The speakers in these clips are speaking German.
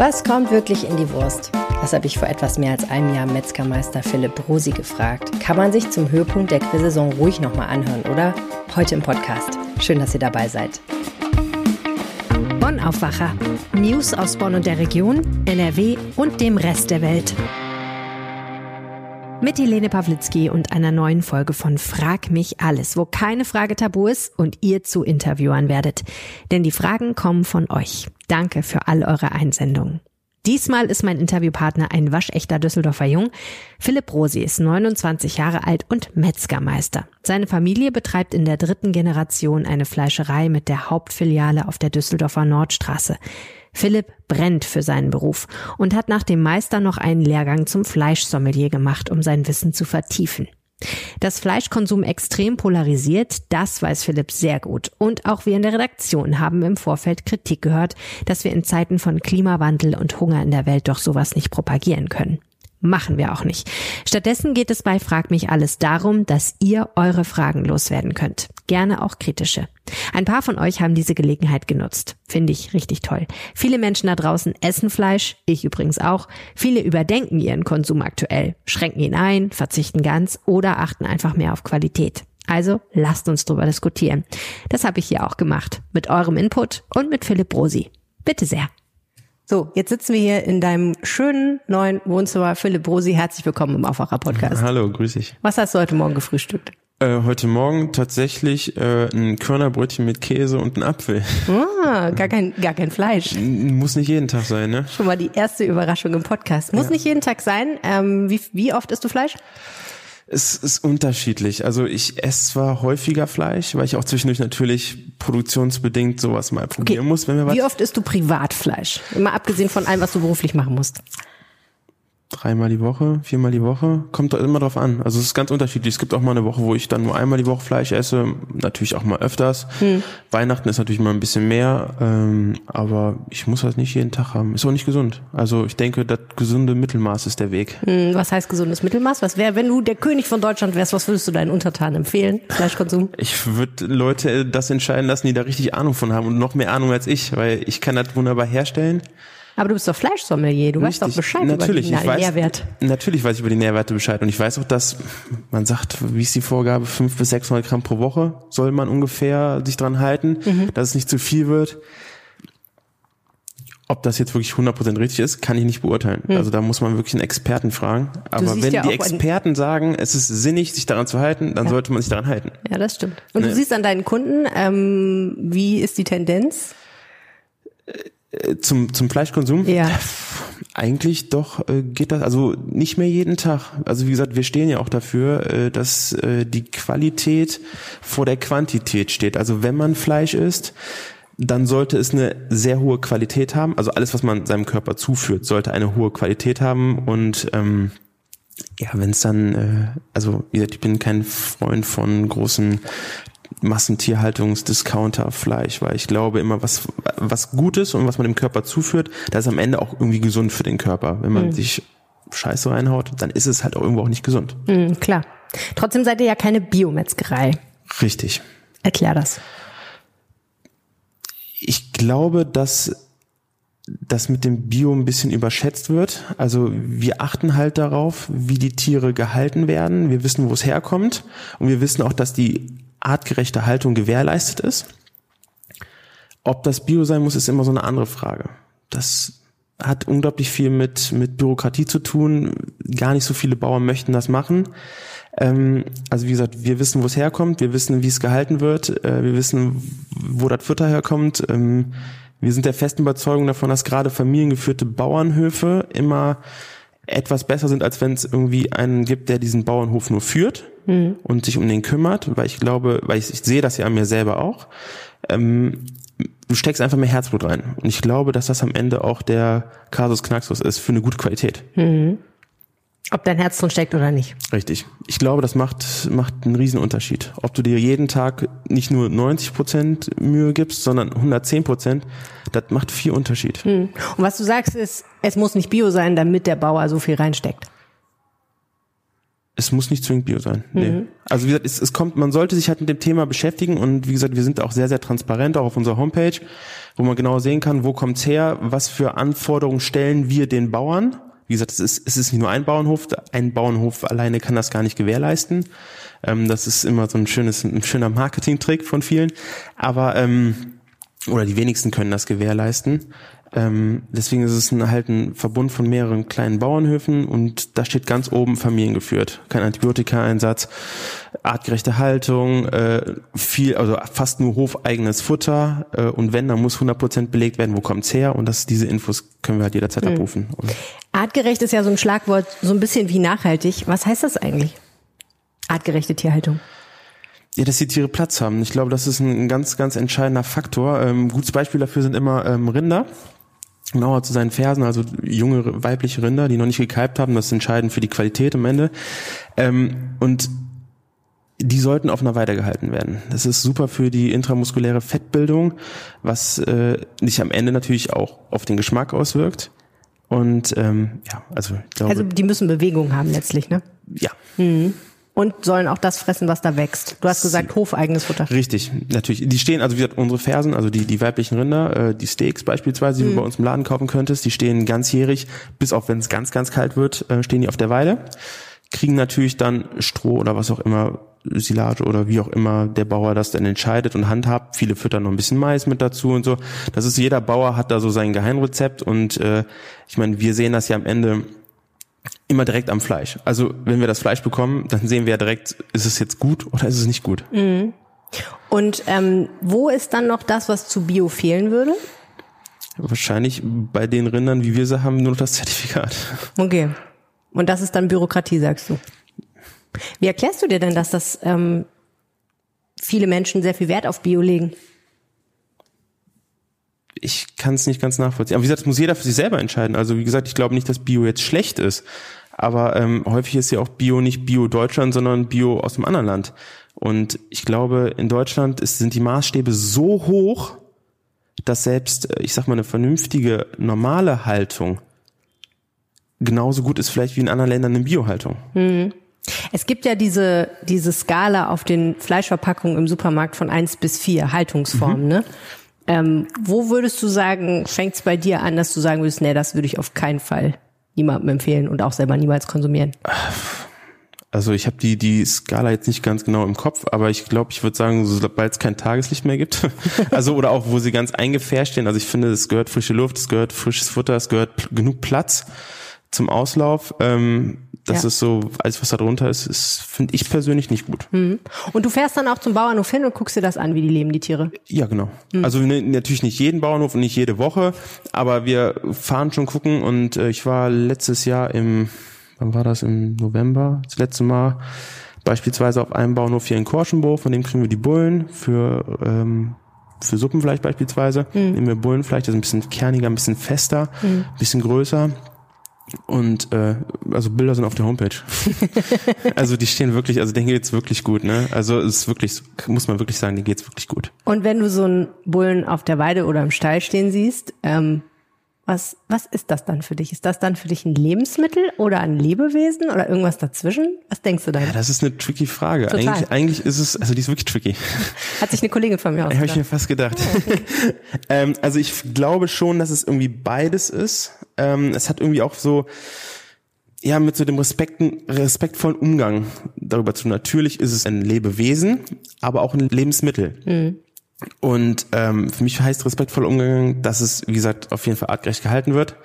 Was kommt wirklich in die Wurst? Das habe ich vor etwas mehr als einem Jahr Metzgermeister Philipp Rosi gefragt. Kann man sich zum Höhepunkt der Grillsaison ruhig nochmal anhören, oder? Heute im Podcast. Schön, dass ihr dabei seid. Bonn Aufwacher. News aus Bonn und der Region, NRW und dem Rest der Welt. Mit Helene Pawlitzki und einer neuen Folge von Frag mich alles, wo keine Frage tabu ist und ihr zu Interviewern werdet. Denn die Fragen kommen von euch. Danke für all eure Einsendungen. Diesmal ist mein Interviewpartner ein waschechter Düsseldorfer Jung. Philipp Rosi ist 29 Jahre alt und Metzgermeister. Seine Familie betreibt in der dritten Generation eine Fleischerei mit der Hauptfiliale auf der Düsseldorfer Nordstraße. Philipp brennt für seinen Beruf und hat nach dem Meister noch einen Lehrgang zum Fleischsommelier gemacht, um sein Wissen zu vertiefen. Dass Fleischkonsum extrem polarisiert, das weiß Philipp sehr gut. Und auch wir in der Redaktion haben im Vorfeld Kritik gehört, dass wir in Zeiten von Klimawandel und Hunger in der Welt doch sowas nicht propagieren können. Machen wir auch nicht. Stattdessen geht es bei Frag mich alles darum, dass ihr eure Fragen loswerden könnt. Gerne auch kritische. Ein paar von euch haben diese Gelegenheit genutzt. Finde ich richtig toll. Viele Menschen da draußen essen Fleisch, ich übrigens auch. Viele überdenken ihren Konsum aktuell, schränken ihn ein, verzichten ganz oder achten einfach mehr auf Qualität. Also lasst uns drüber diskutieren. Das habe ich hier auch gemacht. Mit eurem Input und mit Philipp Rosi. Bitte sehr. So, jetzt sitzen wir hier in deinem schönen neuen Wohnzimmer. Philipp Brosi, herzlich willkommen im Aufwacher-Podcast. Hallo, grüß dich. Was hast du heute Morgen gefrühstückt? Äh, heute Morgen tatsächlich äh, ein Körnerbrötchen mit Käse und ein Apfel. Ah, gar kein, gar kein Fleisch. Muss nicht jeden Tag sein, ne? Schon mal die erste Überraschung im Podcast. Muss ja. nicht jeden Tag sein. Ähm, wie, wie oft isst du Fleisch? Es ist unterschiedlich. Also ich esse zwar häufiger Fleisch, weil ich auch zwischendurch natürlich produktionsbedingt sowas mal probieren okay. muss, wenn wir was. Wie oft isst du Privatfleisch? Immer abgesehen von allem, was du beruflich machen musst dreimal die Woche, viermal die Woche, kommt immer drauf an. Also es ist ganz unterschiedlich. Es gibt auch mal eine Woche, wo ich dann nur einmal die Woche Fleisch esse, natürlich auch mal öfters. Hm. Weihnachten ist natürlich mal ein bisschen mehr, ähm, aber ich muss das nicht jeden Tag haben. Ist auch nicht gesund. Also ich denke, das gesunde Mittelmaß ist der Weg. Hm, was heißt gesundes Mittelmaß? Was wäre, wenn du der König von Deutschland wärst, was würdest du deinen Untertanen empfehlen? Fleischkonsum? Ich würde Leute das entscheiden lassen, die da richtig Ahnung von haben und noch mehr Ahnung als ich, weil ich kann das wunderbar herstellen. Aber du bist doch Fleischsommelier, du Richtig. weißt doch Bescheid natürlich, über den weiß, Nährwert. Natürlich weiß ich über die Nährwerte Bescheid und ich weiß auch, dass man sagt, wie ist die Vorgabe, fünf bis 600 Gramm pro Woche soll man ungefähr sich dran halten, mhm. dass es nicht zu viel wird. Ob das jetzt wirklich 100% richtig ist, kann ich nicht beurteilen. Hm. Also da muss man wirklich einen Experten fragen. Aber wenn ja die Experten sagen, es ist sinnig, sich daran zu halten, dann ja. sollte man sich daran halten. Ja, das stimmt. Und ne? du siehst an deinen Kunden, ähm, wie ist die Tendenz? Äh, zum, zum Fleischkonsum? Ja. Eigentlich doch äh, geht das, also nicht mehr jeden Tag. Also wie gesagt, wir stehen ja auch dafür, äh, dass äh, die Qualität vor der Quantität steht. Also wenn man Fleisch isst, dann sollte es eine sehr hohe Qualität haben. Also alles, was man seinem Körper zuführt, sollte eine hohe Qualität haben. Und ähm, ja, wenn es dann, äh, also wie gesagt, ich bin kein Freund von großen Massentierhaltungsdiscounter-Fleisch, weil ich glaube immer, was, was Gutes und was man dem Körper zuführt, das ist am Ende auch irgendwie gesund für den Körper. Wenn man mhm. sich Scheiße reinhaut, dann ist es halt auch irgendwo auch nicht gesund. Mhm, klar. Trotzdem seid ihr ja keine Biometzgerei. Richtig. Erklär das. Ich glaube, dass das mit dem Bio ein bisschen überschätzt wird. Also wir achten halt darauf, wie die Tiere gehalten werden. Wir wissen, wo es herkommt. Und wir wissen auch, dass die artgerechte Haltung gewährleistet ist. Ob das Bio sein muss, ist immer so eine andere Frage. Das hat unglaublich viel mit, mit Bürokratie zu tun. Gar nicht so viele Bauern möchten das machen. Ähm, also wie gesagt, wir wissen, wo es herkommt, wir wissen, wie es gehalten wird, äh, wir wissen, wo das Futter herkommt. Ähm, wir sind der festen Überzeugung davon, dass gerade familiengeführte Bauernhöfe immer etwas besser sind, als wenn es irgendwie einen gibt, der diesen Bauernhof nur führt mhm. und sich um den kümmert, weil ich glaube, weil ich, ich sehe das ja an mir selber auch. Ähm, du steckst einfach mehr Herzblut rein. Und ich glaube, dass das am Ende auch der Kasus Knaxus ist für eine gute Qualität. Mhm. Ob dein Herz drin steckt oder nicht. Richtig. Ich glaube, das macht, macht einen riesen Unterschied. Ob du dir jeden Tag nicht nur 90 Prozent Mühe gibst, sondern 110 Prozent, das macht viel Unterschied. Hm. Und was du sagst ist, es muss nicht Bio sein, damit der Bauer so viel reinsteckt. Es muss nicht zwingend Bio sein. Nee. Mhm. Also wie gesagt, es, es kommt, man sollte sich halt mit dem Thema beschäftigen und wie gesagt, wir sind auch sehr, sehr transparent, auch auf unserer Homepage, wo man genau sehen kann, wo kommt's her, was für Anforderungen stellen wir den Bauern. Wie gesagt, es ist, es ist nicht nur ein Bauernhof, ein Bauernhof alleine kann das gar nicht gewährleisten. Ähm, das ist immer so ein schönes, ein schöner Marketing-Trick von vielen. Aber ähm, oder die wenigsten können das gewährleisten. Ähm, deswegen ist es ein, halt ein Verbund von mehreren kleinen Bauernhöfen und da steht ganz oben familiengeführt. Kein Antibiotikaeinsatz, artgerechte Haltung, äh, viel, also fast nur hofeigenes Futter äh, und wenn, dann muss 100% belegt werden, wo kommt's her und das, diese Infos können wir halt jederzeit mhm. abrufen. Artgerecht ist ja so ein Schlagwort, so ein bisschen wie nachhaltig. Was heißt das eigentlich? Artgerechte Tierhaltung. Ja, dass die Tiere Platz haben. Ich glaube, das ist ein ganz, ganz entscheidender Faktor. Ähm, gutes Beispiel dafür sind immer ähm, Rinder genauer zu seinen Fersen, also junge weibliche Rinder, die noch nicht gekalbt haben, das ist entscheidend für die Qualität am Ende. Ähm, und die sollten auf einer Weide gehalten werden. Das ist super für die intramuskuläre Fettbildung, was äh, sich am Ende natürlich auch auf den Geschmack auswirkt. Und ähm, ja, also ich glaube. Also die müssen Bewegung haben letztlich, ne? Ja. Mhm und sollen auch das fressen, was da wächst. Du hast gesagt, hofeigenes Futter. Richtig, natürlich. Die stehen, also wie gesagt, unsere Fersen, also die, die weiblichen Rinder, äh, die Steaks beispielsweise, die mhm. du bei uns im Laden kaufen könntest, die stehen ganzjährig, bis auf wenn es ganz, ganz kalt wird, äh, stehen die auf der Weide. Kriegen natürlich dann Stroh oder was auch immer, Silage oder wie auch immer der Bauer das dann entscheidet und handhabt. Viele füttern noch ein bisschen Mais mit dazu und so. Das ist, jeder Bauer hat da so sein Geheimrezept und äh, ich meine, wir sehen das ja am Ende immer direkt am Fleisch. Also wenn wir das Fleisch bekommen, dann sehen wir ja direkt, ist es jetzt gut oder ist es nicht gut. Mhm. Und ähm, wo ist dann noch das, was zu Bio fehlen würde? Wahrscheinlich bei den Rindern, wie wir sie haben, nur noch das Zertifikat. Okay. Und das ist dann Bürokratie, sagst du. Wie erklärst du dir denn, dass das ähm, viele Menschen sehr viel Wert auf Bio legen? ich kann es nicht ganz nachvollziehen. Aber wie gesagt, das muss jeder für sich selber entscheiden. Also wie gesagt, ich glaube nicht, dass Bio jetzt schlecht ist. Aber ähm, häufig ist ja auch Bio nicht Bio Deutschland, sondern Bio aus einem anderen Land. Und ich glaube, in Deutschland ist, sind die Maßstäbe so hoch, dass selbst, äh, ich sag mal, eine vernünftige, normale Haltung genauso gut ist vielleicht wie in anderen Ländern eine Biohaltung. Mhm. Es gibt ja diese, diese Skala auf den Fleischverpackungen im Supermarkt von eins bis vier Haltungsformen, mhm. ne? Ähm, wo würdest du sagen, fängt es bei dir an, dass du sagen würdest, nee, das würde ich auf keinen Fall niemandem empfehlen und auch selber niemals konsumieren? Also ich habe die die Skala jetzt nicht ganz genau im Kopf, aber ich glaube, ich würde sagen, sobald es kein Tageslicht mehr gibt, also oder auch wo sie ganz eingefärscht stehen. Also ich finde, es gehört frische Luft, es gehört frisches Futter, es gehört genug Platz zum Auslauf. Ähm, das ja. ist so, alles was da drunter ist, ist finde ich persönlich nicht gut. Mhm. Und du fährst dann auch zum Bauernhof hin und guckst dir das an, wie die leben, die Tiere? Ja, genau. Mhm. Also ne, natürlich nicht jeden Bauernhof und nicht jede Woche, aber wir fahren schon gucken und äh, ich war letztes Jahr im, wann war das, im November, das letzte Mal, beispielsweise auf einem Bauernhof hier in Korschenburg, von dem kriegen wir die Bullen für ähm, für Suppenfleisch beispielsweise. Mhm. Nehmen wir Bullenfleisch, das ist ein bisschen kerniger, ein bisschen fester, mhm. ein bisschen größer. Und äh, also Bilder sind auf der Homepage. also die stehen wirklich, also denen geht's wirklich gut, ne? Also es ist wirklich, muss man wirklich sagen, denen geht's wirklich gut. Und wenn du so einen Bullen auf der Weide oder im Stall stehen siehst, ähm, was, was ist das dann für dich? Ist das dann für dich ein Lebensmittel oder ein Lebewesen oder irgendwas dazwischen? Was denkst du da? Ja, das ist eine tricky Frage. Total. Eigentlich, eigentlich ist es, also die ist wirklich tricky. Hat sich eine Kollegin von mir ausgedacht. Habe ich mir fast gedacht. Okay. ähm, also ich glaube schon, dass es irgendwie beides ist. Ähm, es hat irgendwie auch so, ja, mit so dem respekten, respektvollen Umgang darüber zu. Natürlich ist es ein Lebewesen, aber auch ein Lebensmittel. Mhm. Und ähm, für mich heißt respektvoll Umgang, dass es, wie gesagt, auf jeden Fall artgerecht gehalten wird,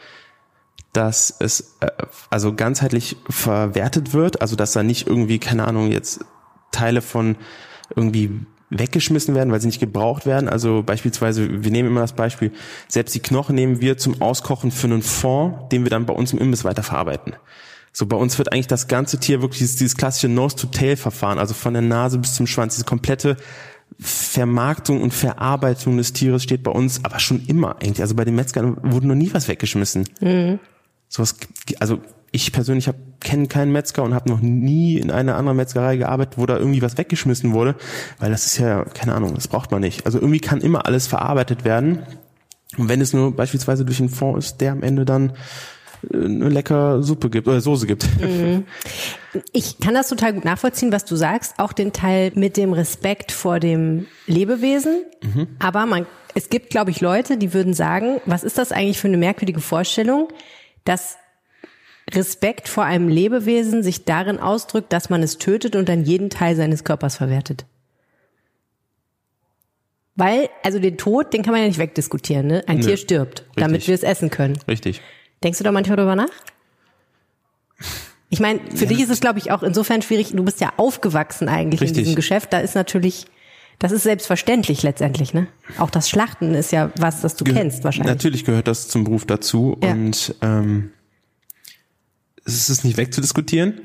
dass es äh, also ganzheitlich verwertet wird, also dass da nicht irgendwie, keine Ahnung, jetzt Teile von irgendwie weggeschmissen werden, weil sie nicht gebraucht werden. Also beispielsweise, wir nehmen immer das Beispiel, selbst die Knochen nehmen wir zum Auskochen für einen Fond, den wir dann bei uns im Imbiss weiterverarbeiten. So bei uns wird eigentlich das ganze Tier wirklich dieses, dieses klassische Nose-to-Tail-Verfahren, also von der Nase bis zum Schwanz, diese komplette Vermarktung und Verarbeitung des Tieres steht bei uns aber schon immer eigentlich. Also bei den Metzgern wurde noch nie was weggeschmissen. Mhm. Sowas, also ich persönlich hab, kenne keinen Metzger und habe noch nie in einer anderen Metzgerei gearbeitet, wo da irgendwie was weggeschmissen wurde, weil das ist ja, keine Ahnung, das braucht man nicht. Also irgendwie kann immer alles verarbeitet werden. Und wenn es nur beispielsweise durch einen Fonds ist, der am Ende dann eine lecker Suppe gibt oder Soße gibt. Mhm. Ich kann das total gut nachvollziehen, was du sagst, auch den Teil mit dem Respekt vor dem Lebewesen. Mhm. Aber man, es gibt, glaube ich, Leute, die würden sagen, was ist das eigentlich für eine merkwürdige Vorstellung, dass Respekt vor einem Lebewesen sich darin ausdrückt, dass man es tötet und dann jeden Teil seines Körpers verwertet. Weil, also den Tod, den kann man ja nicht wegdiskutieren, ne? Ein Nö, Tier stirbt, richtig. damit wir es essen können. Richtig. Denkst du da manchmal drüber nach? Ich meine, für ja. dich ist es, glaube ich, auch insofern schwierig. Du bist ja aufgewachsen eigentlich Richtig. in diesem Geschäft. Da ist natürlich, das ist selbstverständlich letztendlich, ne? Auch das Schlachten ist ja was, das du Ge kennst wahrscheinlich. Natürlich gehört das zum Beruf dazu ja. und ähm, es ist nicht wegzudiskutieren.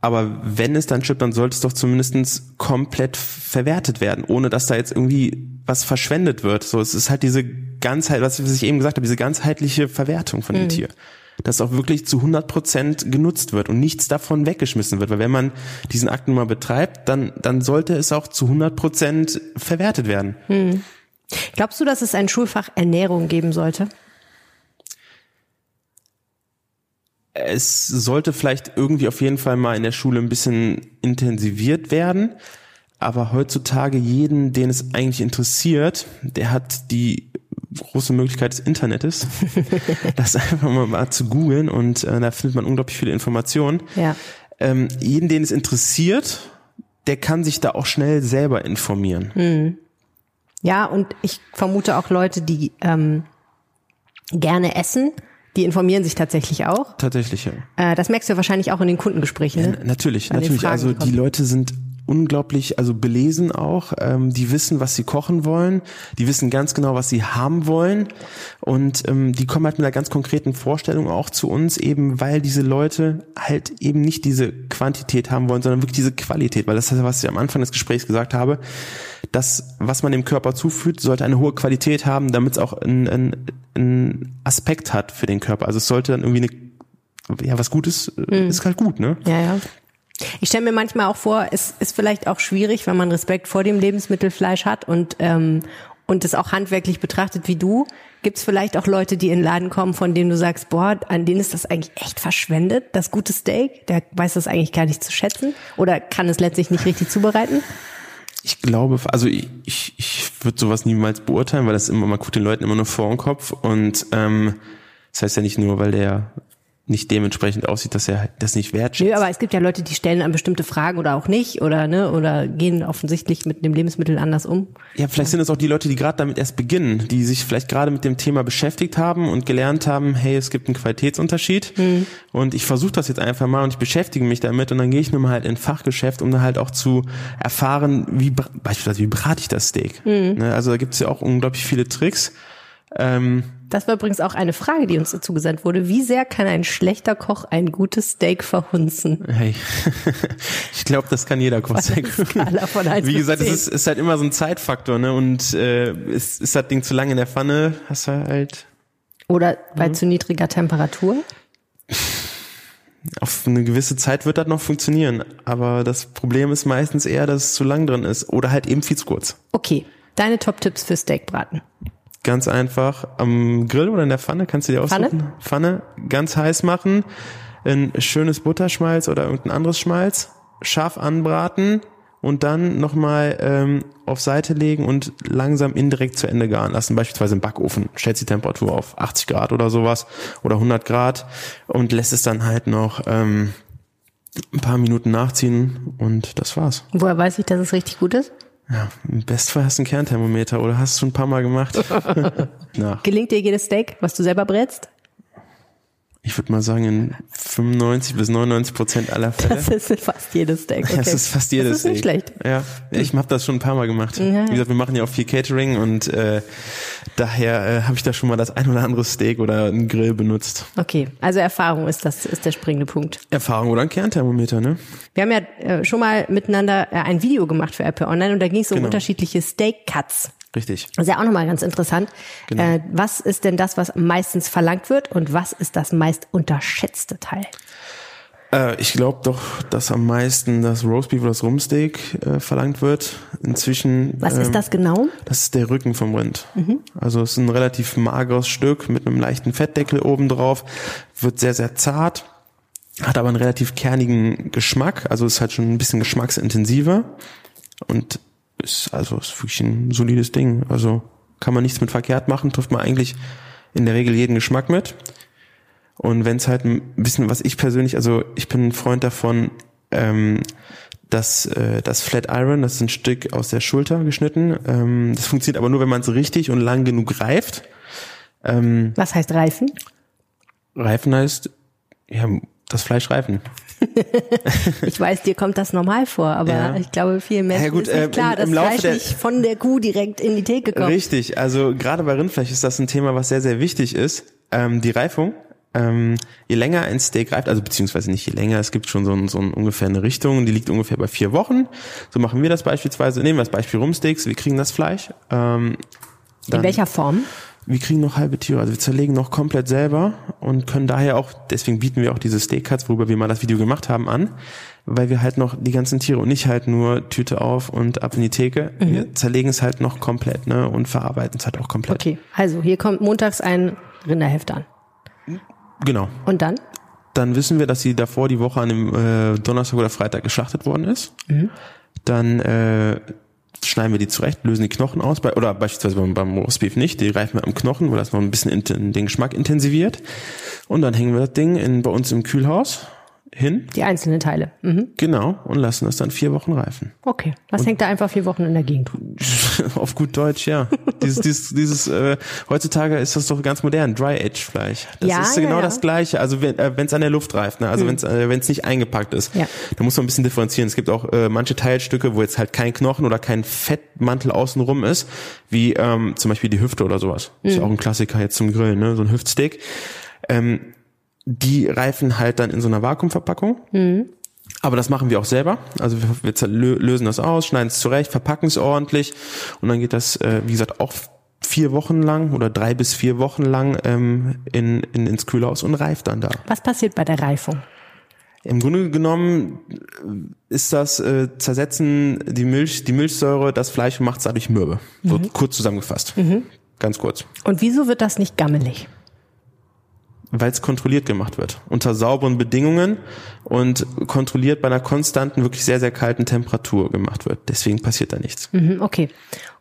Aber wenn es dann chippt, dann sollte es doch zumindest komplett verwertet werden, ohne dass da jetzt irgendwie was verschwendet wird. So, es ist halt diese Ganzheit, was ich eben gesagt habe, diese ganzheitliche Verwertung von dem mhm. Tier. Dass auch wirklich zu 100 Prozent genutzt wird und nichts davon weggeschmissen wird. Weil wenn man diesen Akt nun mal betreibt, dann, dann sollte es auch zu 100 Prozent verwertet werden. Mhm. Glaubst du, dass es ein Schulfach Ernährung geben sollte? es sollte vielleicht irgendwie auf jeden Fall mal in der Schule ein bisschen intensiviert werden. Aber heutzutage jeden, den es eigentlich interessiert, der hat die große Möglichkeit des Internets, das einfach mal, mal zu googeln und äh, da findet man unglaublich viele Informationen. Ja. Ähm, jeden, den es interessiert, der kann sich da auch schnell selber informieren. Hm. Ja, und ich vermute auch Leute, die ähm, gerne essen, die informieren sich tatsächlich auch. Tatsächlich, ja. Äh, das merkst du wahrscheinlich auch in den Kundengesprächen. Ne? Ja, natürlich, An natürlich. Also die Leute sind unglaublich, also belesen auch. Ähm, die wissen, was sie kochen wollen. Die wissen ganz genau, was sie haben wollen. Und ähm, die kommen halt mit einer ganz konkreten Vorstellung auch zu uns, eben weil diese Leute halt eben nicht diese Quantität haben wollen, sondern wirklich diese Qualität. Weil das ist, was ich am Anfang des Gesprächs gesagt habe. Das, was man dem Körper zuführt, sollte eine hohe Qualität haben, damit es auch einen ein Aspekt hat für den Körper. Also es sollte dann irgendwie eine, ja, was Gutes, mhm. ist halt gut, ne? Ja, ja. Ich stelle mir manchmal auch vor, es ist vielleicht auch schwierig, wenn man Respekt vor dem Lebensmittelfleisch hat und ähm, und es auch handwerklich betrachtet wie du, gibt es vielleicht auch Leute, die in den Laden kommen, von denen du sagst, boah, an denen ist das eigentlich echt verschwendet, das gute Steak, der weiß das eigentlich gar nicht zu schätzen oder kann es letztlich nicht richtig zubereiten? Ich glaube, also ich, ich, ich würde sowas niemals beurteilen, weil das immer, man guckt den Leuten immer nur vor den Kopf und ähm, das heißt ja nicht nur, weil der nicht dementsprechend aussieht, dass er das nicht wertschätzt. Nö, aber es gibt ja Leute, die stellen an bestimmte Fragen oder auch nicht oder ne oder gehen offensichtlich mit dem Lebensmittel anders um. Ja, vielleicht sind es auch die Leute, die gerade damit erst beginnen, die sich vielleicht gerade mit dem Thema beschäftigt haben und gelernt haben, hey, es gibt einen Qualitätsunterschied hm. und ich versuche das jetzt einfach mal und ich beschäftige mich damit und dann gehe ich nur mal halt in Fachgeschäft, um dann halt auch zu erfahren, wie beispielsweise wie brate ich das Steak. Hm. Ne, also da gibt es ja auch unglaublich viele Tricks. Ähm, das war übrigens auch eine Frage, die uns dazu gesandt wurde. Wie sehr kann ein schlechter Koch ein gutes Steak verhunzen? Hey, ich glaube, das kann jeder Koch. Wie gesagt, es ist, ist, halt immer so ein Zeitfaktor, ne? Und äh, ist, ist das Ding zu lange in der Pfanne, hast du halt. Oder bei mhm. zu niedriger Temperatur? Auf eine gewisse Zeit wird das noch funktionieren, aber das Problem ist meistens eher, dass es zu lang drin ist oder halt eben viel zu kurz. Okay, deine Top-Tipps für Steakbraten. Ganz einfach am Grill oder in der Pfanne kannst du dir aussuchen. Pfanne? Pfanne ganz heiß machen, ein schönes Butterschmalz oder irgendein anderes Schmalz, scharf anbraten und dann nochmal ähm, auf Seite legen und langsam indirekt zu Ende garen lassen. Beispielsweise im Backofen. Stellst die Temperatur auf 80 Grad oder sowas oder 100 Grad und lässt es dann halt noch ähm, ein paar Minuten nachziehen und das war's. Woher weiß ich, dass es richtig gut ist? Ja, im Bestfall hast du ein Kernthermometer oder hast du schon ein paar Mal gemacht. Gelingt dir jedes Steak, was du selber brätst? Ich würde mal sagen, in 95 bis 99 Prozent aller Fälle. Das ist fast jedes Steak. Okay. Das ist fast jedes Steak. Das ist nicht schlecht. Ja, ich habe das schon ein paar Mal gemacht. Ja. Wie gesagt, wir machen ja auch viel Catering und äh, daher äh, habe ich da schon mal das ein oder andere Steak oder einen Grill benutzt. Okay, also Erfahrung ist das ist der springende Punkt. Erfahrung oder ein Kernthermometer, ne? Wir haben ja äh, schon mal miteinander äh, ein Video gemacht für Apple Online und da ging es um genau. unterschiedliche Steak Cuts. Richtig. Das ist ja auch nochmal ganz interessant. Genau. Äh, was ist denn das, was meistens verlangt wird und was ist das meist unterschätzte Teil? Äh, ich glaube doch, dass am meisten das Roastbeef oder das Rumsteak äh, verlangt wird. Inzwischen. Was ähm, ist das genau? Das ist der Rücken vom Rind. Also es ist ein relativ mageres Stück mit einem leichten Fettdeckel oben drauf, wird sehr, sehr zart, hat aber einen relativ kernigen Geschmack, also ist halt schon ein bisschen geschmacksintensiver und ist also ist wirklich ein solides Ding. Also kann man nichts mit verkehrt machen, trifft man eigentlich in der Regel jeden Geschmack mit. Und wenn es halt ein bisschen, was ich persönlich, also ich bin ein Freund davon, ähm, das, äh, das Flat Iron, das ist ein Stück aus der Schulter geschnitten. Ähm, das funktioniert aber nur, wenn man es richtig und lang genug reift. Ähm, Was heißt Reifen? reifen heißt, ja, das Fleisch reifen. Ich weiß, dir kommt das normal vor, aber Ja. ich glaube, viel Menschen Ja, gut, ist nicht äh, klar, im- dass im Laufe Fleisch nicht von der Kuh direkt in die Theke kommt. Richtig, also gerade bei Rindfleisch ist das ein Thema, was sehr, sehr wichtig ist. Ähm, die Reifung. Ähm, je länger ein Steak reift, also beziehungsweise nicht je länger, es gibt schon so, ein, so ein, ungefähr eine Richtung, die liegt ungefähr bei vier Wochen. So machen wir das beispielsweise. Nehmen wir das Beispiel Rumsteaks, wir kriegen das Fleisch. Ähm, In dann- welcher Form? Wir kriegen noch halbe Tiere, also wir zerlegen noch komplett selber und können daher auch, deswegen bieten wir auch diese Steak Cuts, worüber wir mal das Video gemacht haben, an, weil wir halt noch die ganzen Tiere und nicht halt nur Tüte auf und ab in die Theke. Mhm. Wir zerlegen es halt noch komplett, ne, und verarbeiten es halt auch komplett. Okay, also hier kommt montags ein Rinderheft an. Genau. Und dann? Dann wissen wir, dass sie davor die Woche an dem äh, Donnerstag oder Freitag geschlachtet worden ist. Dann äh, schneiden wir die zurecht, lösen die Knochen aus, bei, oder beispielsweise beim, beim Roastbeef nicht, die reifen wir am Knochen, weil das noch ein bisschen in, den Geschmack intensiviert. Und dann hängen wir das Ding in, bei uns im Kühlhaus hin, Die einzelnen Teile. Mhm. genau, und lassen das dann vier Wochen reifen. Okay. Was hängt da einfach vier Wochen in der Gegend? Auf gut Deutsch, ja. dieses, dieses, dieses äh, heutzutage ist das doch ganz modern, Dry-Age-Fleisch. Das Ja, ist ja, genau ja. das Gleiche. Also wenn äh, es an der Luft reift, ne? also wenn es äh, wenn's nicht eingepackt ist, Ja. da muss man ein bisschen differenzieren. Es gibt auch äh, manche Teilstücke, wo jetzt halt kein Knochen oder kein Fettmantel außenrum ist, wie ähm, zum Beispiel die Hüfte oder sowas. Ist ja auch ein Klassiker jetzt zum Grillen, ne? so ein Hüftsteak. Ähm, die reifen halt dann in so einer Vakuumverpackung. Aber das machen wir auch selber. Also wir, wir lösen das aus, schneiden es zurecht, verpacken es ordentlich und dann geht das, äh, wie gesagt, auch vier Wochen lang oder drei bis vier Wochen lang ähm, in, in, ins Kühlhaus und reift dann da. Was passiert bei der Reifung? Im Grunde genommen äh, ist das äh, Zersetzen die Milch, die Milchsäure, das Fleisch macht es dadurch mürbe. So kurz zusammengefasst. Ganz kurz. Und wieso wird das nicht gammelig? Weil es kontrolliert gemacht wird. Unter sauberen Bedingungen und kontrolliert bei einer konstanten, wirklich sehr, sehr kalten Temperatur gemacht wird. Deswegen passiert da nichts. Mhm, okay.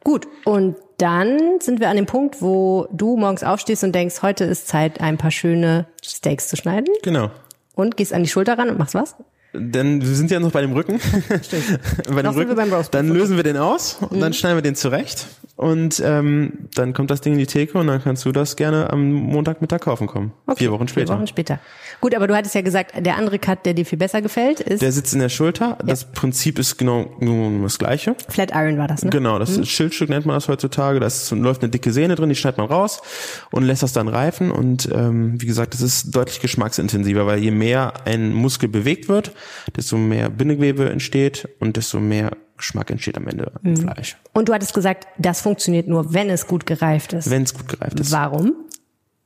Gut. Und dann sind wir an dem Punkt, wo du morgens aufstehst und denkst, heute ist Zeit, ein paar schöne Steaks zu schneiden. Genau. Und gehst an die Schulter ran und machst was? Denn wir sind ja noch bei dem Rücken. bei dem Roastbeef. Dann lösen wir den aus und dann schneiden wir den zurecht. Und ähm, dann kommt das Ding in die Theke und dann kannst du das gerne am Montagmittag kaufen kommen. vier Wochen später. Vier Wochen später. Gut, aber du hattest ja gesagt, der andere Cut, der dir viel besser gefällt, ist Der sitzt in der Schulter. Das Prinzip ist genau das gleiche. Flat Iron war das, ne? Genau, das ist Schildstück nennt man das heutzutage. Da läuft eine dicke Sehne drin, die schneidet man raus und lässt das dann reifen. Und ähm, wie gesagt, das ist deutlich geschmacksintensiver, weil je mehr ein Muskel bewegt wird, desto mehr Bindegewebe entsteht und desto mehr Geschmack entsteht am Ende im Fleisch. Und du hattest gesagt, das funktioniert nur, wenn es gut gereift ist. Wenn es gut gereift ist. Warum?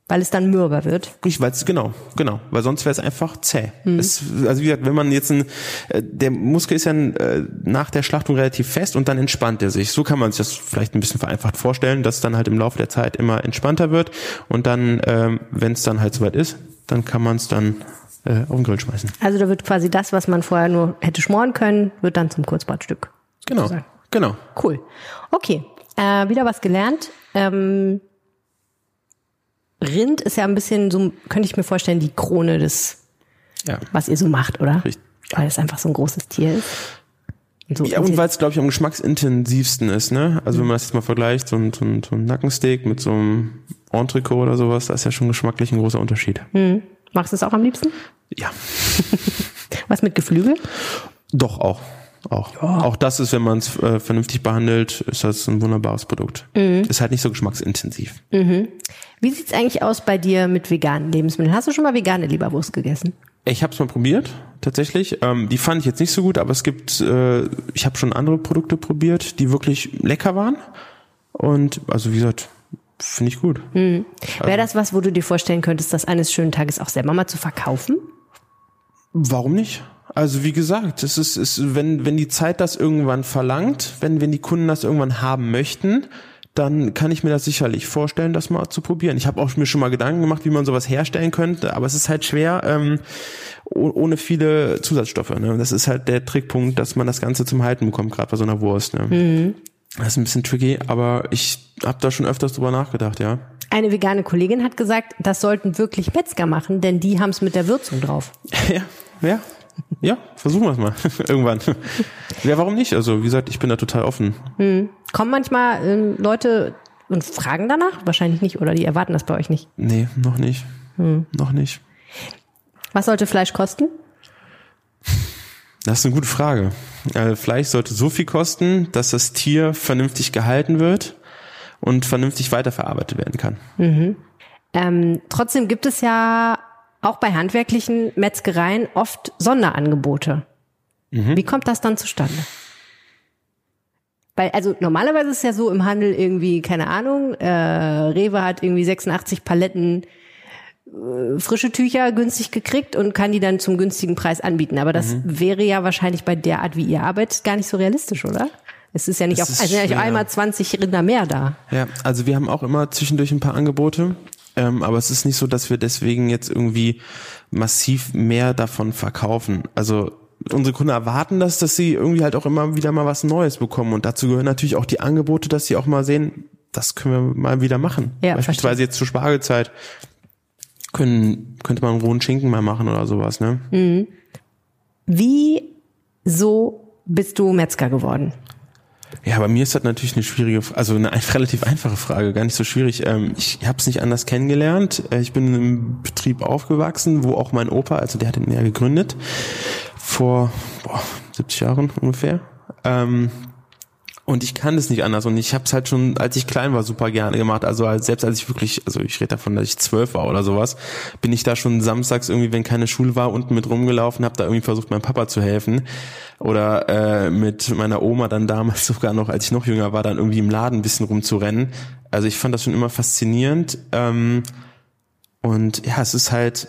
Weil es dann mürber wird. Richtig, weil es genau, genau, weil sonst wäre es einfach zäh. Es, also wie gesagt, wenn man jetzt ein, äh, der Muskel ist ja äh, nach der Schlachtung relativ fest und dann entspannt er sich. So kann man sich das vielleicht ein bisschen vereinfacht vorstellen, dass es dann halt im Laufe der Zeit immer entspannter wird und dann, ähm, wenn es dann halt soweit ist, dann kann man es dann äh, auf den Grill schmeißen. Also da wird quasi das, was man vorher nur hätte schmoren können, wird dann zum Kurzbratstück. Genau, sozusagen. genau. Cool. Okay, äh, wieder was gelernt. Ähm, Rind ist ja ein bisschen so, könnte ich mir vorstellen, die Krone des, Ja. was ihr so macht, oder? Richtig, ja. Weil es einfach so ein großes Tier ist. Und so Ja, und weil es, glaube ich, am geschmacksintensivsten ist, ne? Also wenn man das jetzt mal vergleicht, so ein, so ein, so ein Nackensteak mit so einem Entrecot oder sowas, da ist ja schon geschmacklich ein großer Unterschied. Hm. Magst du es auch am liebsten? Ja. Was mit Geflügel? Doch, auch. Auch. Auch das ist, wenn man es äh, vernünftig behandelt, ist das ein wunderbares Produkt. Ist halt nicht so geschmacksintensiv. Wie sieht's eigentlich aus bei dir mit veganen Lebensmitteln? Hast du schon mal vegane Leberwurst gegessen? Ich habe es mal probiert, tatsächlich. Ähm, die fand ich jetzt nicht so gut, aber es gibt, äh, ich habe schon andere Produkte probiert, die wirklich lecker waren. Und also wie gesagt, finde ich gut. Wäre das was, wo du dir vorstellen könntest, das eines schönen Tages auch selber mal zu verkaufen? Warum nicht? Also wie gesagt, es ist, ist wenn, wenn die Zeit das irgendwann verlangt, wenn, wenn die Kunden das irgendwann haben möchten, dann kann ich mir das sicherlich vorstellen, das mal zu probieren. Ich habe auch mir schon mal Gedanken gemacht, wie man sowas herstellen könnte, aber es ist halt schwer ähm, ohne viele Zusatzstoffe. Ne? Das ist halt der Trickpunkt, dass man das Ganze zum Halten bekommt, gerade bei so einer Wurst. Ne? Mhm. Das ist ein bisschen tricky, aber ich habe da schon öfters drüber nachgedacht, ja. Eine vegane Kollegin hat gesagt, das sollten wirklich Metzger machen, denn die haben es mit der Würzung drauf. ja, ja, ja, versuchen wir es mal. Irgendwann. Ja, warum nicht? Also, wie gesagt, ich bin da total offen. Hm. Kommen manchmal ähm, Leute und fragen danach? Wahrscheinlich nicht, oder die erwarten das bei euch nicht? Nee, noch nicht. Hm. Noch nicht. Was sollte Fleisch kosten? Das ist eine gute Frage. Also Fleisch sollte so viel kosten, dass das Tier vernünftig gehalten wird und vernünftig weiterverarbeitet werden kann. Mhm. Ähm, trotzdem gibt es ja auch bei handwerklichen Metzgereien oft Sonderangebote. Mhm. Wie kommt das dann zustande? Weil, also normalerweise ist es ja so im Handel irgendwie, keine Ahnung, äh, Rewe hat irgendwie 86 Paletten äh, frische Tücher günstig gekriegt und kann die dann zum günstigen Preis anbieten. Aber das mhm. wäre ja wahrscheinlich bei der Art, wie ihr arbeitet, gar nicht so realistisch, oder? Es ist ja nicht, auf, also ja nicht einmal 20 Rinder mehr da. Ja, also wir haben auch immer zwischendurch ein paar Angebote. Ähm, aber es ist nicht so, dass wir deswegen jetzt irgendwie massiv mehr davon verkaufen. Also unsere Kunden erwarten das, dass sie irgendwie halt auch immer wieder mal was Neues bekommen. Und dazu gehören natürlich auch die Angebote, dass sie auch mal sehen, das können wir mal wieder machen. Ja, Beispielsweise verstehe. jetzt zur Spargelzeit können, könnte man einen rohen Schinken mal machen oder sowas, ne? Mhm. Wie so bist du Metzger geworden? Ja, bei mir ist das natürlich eine schwierige, also eine relativ einfache Frage, gar nicht so schwierig. Ähm, ich habe es nicht anders kennengelernt. Äh, ich bin im Betrieb aufgewachsen, wo auch mein Opa, also der hat den ja gegründet, vor boah, 70 Jahren ungefähr. Und ich kann das nicht anders. Und ich habe es halt schon, als ich klein war, super gerne gemacht. Also als, selbst als ich wirklich, also ich rede davon, dass ich zwölf war oder sowas, bin ich da schon samstags irgendwie, wenn keine Schule war, unten mit rumgelaufen, habe da irgendwie versucht, meinem Papa zu helfen. Oder äh, mit meiner Oma dann damals sogar noch, als ich noch jünger war, dann irgendwie im Laden ein bisschen rumzurennen. Also ich fand das schon immer faszinierend. Ähm, und ja, es ist halt,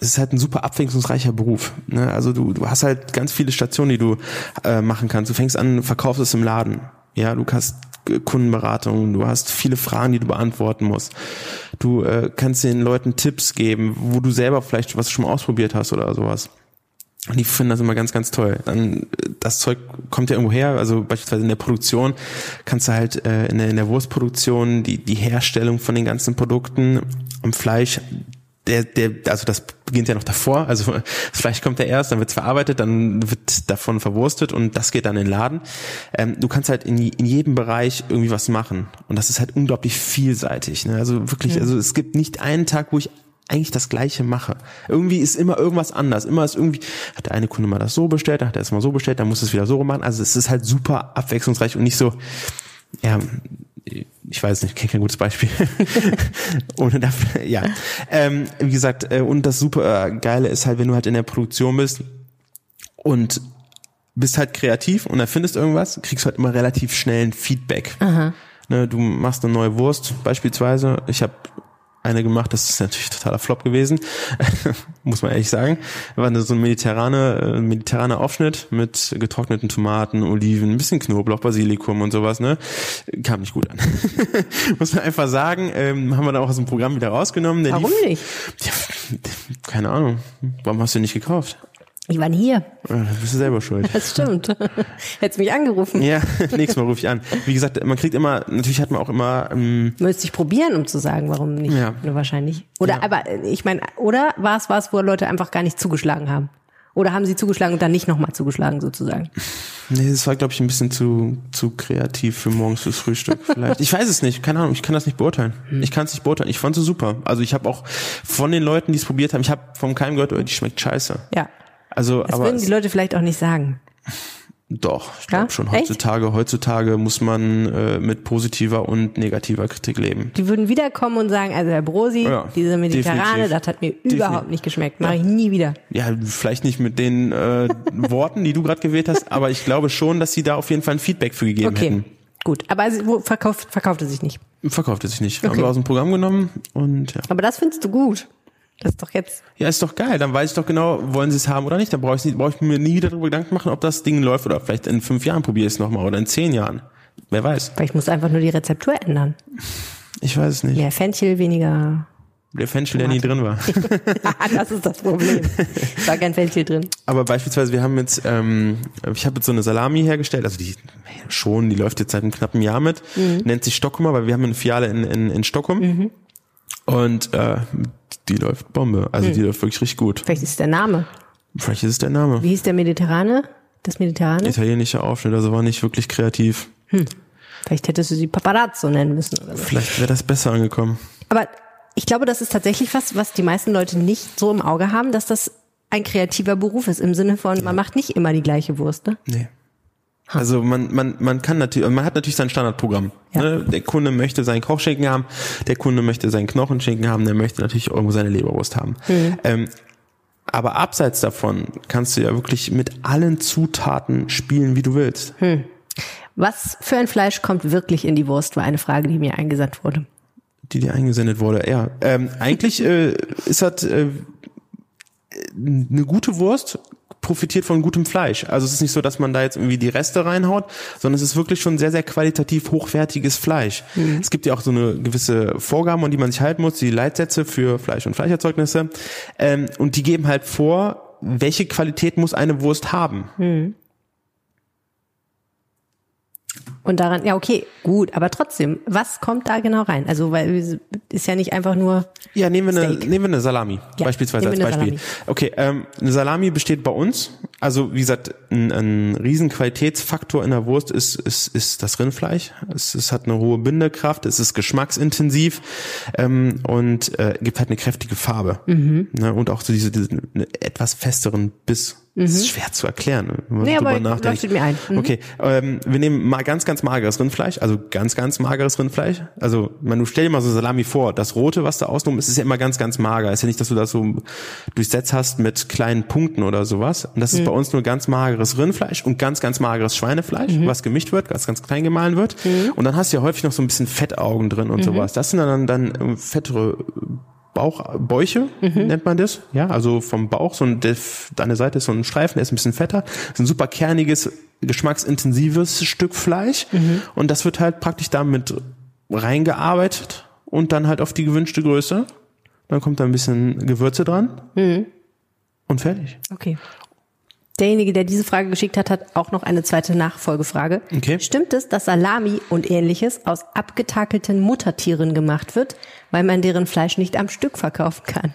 es ist halt ein super abwechslungsreicher Beruf. Ne? Also du, du hast halt ganz viele Stationen, die du äh, machen kannst. Du fängst an, verkaufst es im Laden. Ja, du hast Kundenberatung, du hast viele Fragen, die du beantworten musst. Du äh, kannst den Leuten Tipps geben, wo du selber vielleicht was schon mal ausprobiert hast oder sowas. Und die finden das immer ganz, ganz toll. Dann das Zeug kommt ja irgendwo her, also beispielsweise in der Produktion kannst du halt äh, in, der, in der Wurstproduktion die, die Herstellung von den ganzen Produkten am Fleisch der, der, also das beginnt ja noch davor. Also das Fleisch kommt ja erst, dann wird es verarbeitet, dann wird davon verwurstet und das geht dann in den Laden. Ähm, du kannst halt in, in jedem Bereich irgendwie was machen und das ist halt unglaublich vielseitig. Ne? Also wirklich, mhm. also es gibt nicht einen Tag, wo ich eigentlich das Gleiche mache. Irgendwie ist immer irgendwas anders. Immer ist irgendwie, hat der eine Kunde mal das so bestellt, dann hat er es mal so bestellt, dann muss es wieder so machen. Also es ist halt super abwechslungsreich und nicht so, ja, ich weiß nicht, kenne kein gutes Beispiel. Ohne dafür, ja. Ähm, wie gesagt, äh, und das super äh, geile ist halt, wenn du halt in der Produktion bist und bist halt kreativ und erfindest irgendwas, kriegst du halt immer relativ schnell ein Feedback. Aha. Ne, du machst eine neue Wurst beispielsweise. Ich habe eine gemacht, das ist natürlich totaler Flop gewesen, muss man ehrlich sagen. War so ein mediterrane, äh, mediterraner Aufschnitt mit getrockneten Tomaten, Oliven, ein bisschen Knoblauch, Basilikum und sowas, ne? Kam nicht gut an. muss man einfach sagen, ähm, haben wir dann auch aus dem Programm wieder rausgenommen. Warum lief, nicht? Ja, keine Ahnung. Warum hast du den nicht gekauft? Ich war nie hier. Bist du selber schuld. Das stimmt. Hättest mich angerufen. Ja, nächstes Mal rufe ich an. Wie gesagt, man kriegt immer, natürlich hat man auch immer. Ähm, Müsste ich probieren, um zu sagen, warum nicht. Ja. Nur wahrscheinlich. Oder ja. aber ich meine, oder war es was, wo Leute einfach gar nicht zugeschlagen haben? Oder haben sie zugeschlagen und dann nicht nochmal zugeschlagen, sozusagen? Nee, das war, glaube ich, ein bisschen zu, zu kreativ für morgens fürs Frühstück vielleicht. Ich weiß es nicht, keine Ahnung, ich kann das nicht beurteilen. Hm. Ich kann es nicht beurteilen. Ich fand es super. Also ich habe auch von den Leuten, die es probiert haben, ich habe vom Keim gehört, oh, die schmeckt scheiße. Ja. Also, das aber würden die Leute vielleicht auch nicht sagen. Doch, ich glaube ja? schon. Heutzutage, Echt? heutzutage muss man äh, mit positiver und negativer Kritik leben. Die würden wiederkommen und sagen, also Herr Brosi, ja, diese Mediterrane, definitiv. das hat mir definitiv. überhaupt nicht geschmeckt. Mache ich nie wieder. Ja, vielleicht nicht mit den äh, Worten, die du gerade gewählt hast, aber ich glaube schon, dass sie da auf jeden Fall ein Feedback für gegeben okay. hätten. Gut, aber also, verkauft, verkaufte sich nicht. Verkaufte sich nicht. Okay. Haben wir aus dem Programm genommen und ja. Aber das findest du gut. Das ist doch jetzt. Ja, ist doch geil. Dann weiß ich doch genau, wollen sie es haben oder nicht. Dann brauche ich, brauch ich mir nie wieder darüber Gedanken machen, ob das Ding läuft oder vielleicht in fünf Jahren probiere ich es nochmal oder in zehn Jahren. Wer weiß. Vielleicht muss einfach nur die Rezeptur ändern. Ich weiß es nicht. Mehr Fenchel, weniger. Der Fenchel, der nie drin war. das ist das Problem. Es war kein Fenchel drin. Aber beispielsweise, wir haben jetzt, ähm, ich habe jetzt so eine Salami hergestellt, also die schon, die läuft jetzt seit einem knappen Jahr mit, nennt sich Stockholmer, weil wir haben eine Filiale in, in, in Stockholm. Und äh, die läuft Bombe. Also die läuft wirklich richtig gut. Vielleicht ist es der Name. Vielleicht ist es der Name. Wie hieß der Mediterrane? Das Mediterrane? Italienischer Aufschnitt, also war nicht wirklich kreativ. Vielleicht hättest du sie Paparazzo nennen müssen oder so. Vielleicht wäre das besser angekommen. Aber ich glaube, das ist tatsächlich was, was die meisten Leute nicht so im Auge haben, dass das ein kreativer Beruf ist, im Sinne von, man macht nicht immer die gleiche Wurst, ne? Nee. Also man, man, man kann natürlich, man hat natürlich sein Standardprogramm. Ja. Ne? Der Kunde möchte seinen Kochschinken haben, der Kunde möchte seinen Knochenschinken haben, der möchte natürlich irgendwo seine Leberwurst haben. Ähm, aber abseits davon kannst du ja wirklich mit allen Zutaten spielen, wie du willst. Was für ein Fleisch kommt wirklich in die Wurst, war eine Frage, die mir eingesandt wurde. Die dir eingesendet wurde, ja. Ähm, eigentlich äh, ist das äh, eine gute Wurst profitiert von gutem Fleisch. Also es ist nicht so, dass man da jetzt irgendwie die Reste reinhaut, sondern es ist wirklich schon sehr, sehr qualitativ hochwertiges Fleisch. Es gibt ja auch so eine gewisse Vorgaben, an die man sich halten muss, die Leitsätze für Fleisch und Fleischerzeugnisse. Ähm, und die geben halt vor, welche Qualität muss eine Wurst haben. Und daran, ja, okay, gut, aber trotzdem, was kommt da genau rein? Also, weil ist ja nicht einfach nur, Ja, nehmen wir eine, Steak. nehmen wir eine Salami, Ja, beispielsweise als Beispiel. Okay, ähm, eine Salami besteht bei uns, also wie gesagt, ein, ein riesen Qualitätsfaktor in der Wurst ist, ist, ist das Rindfleisch. Es, es hat eine hohe Bindekraft, es ist geschmacksintensiv ähm, und äh, gibt halt eine kräftige Farbe. Mhm. Ne, und auch so diese, diese eine etwas festeren Biss. Das ist schwer zu erklären, wenn man Mhm. Nee, drüber aber nachdenkt. mir ein. Mhm. Okay, ähm, wir nehmen mal ganz, ganz mageres Rindfleisch, also ganz, ganz mageres Rindfleisch. Also, man, du stell dir mal so Salami vor, das Rote, was da außenrum ist, ist ja immer ganz, ganz mager. Ist ja nicht, dass du das so durchsetzt hast mit kleinen Punkten oder sowas. Und das ist bei uns nur ganz mageres Rindfleisch und ganz, ganz mageres Schweinefleisch, was gemischt wird, ganz, ganz klein gemahlen wird. Und dann hast du ja häufig noch so ein bisschen Fettaugen drin und sowas. Das sind dann, dann fettere Bauchbäuche, nennt man das. Ja, also vom Bauch, so ein, der, an der Seite ist so ein Streifen, der ist ein bisschen fetter. Das ist ein super kerniges, geschmacksintensives Stück Fleisch. Und das wird halt praktisch damit reingearbeitet und dann halt auf die gewünschte Größe. Dann kommt da ein bisschen Gewürze dran. Und fertig. okay. Derjenige, der diese Frage geschickt hat, hat auch noch eine zweite Nachfolgefrage. Okay. Stimmt es, dass Salami und ähnliches aus abgetakelten Muttertieren gemacht wird, weil man deren Fleisch nicht am Stück verkaufen kann?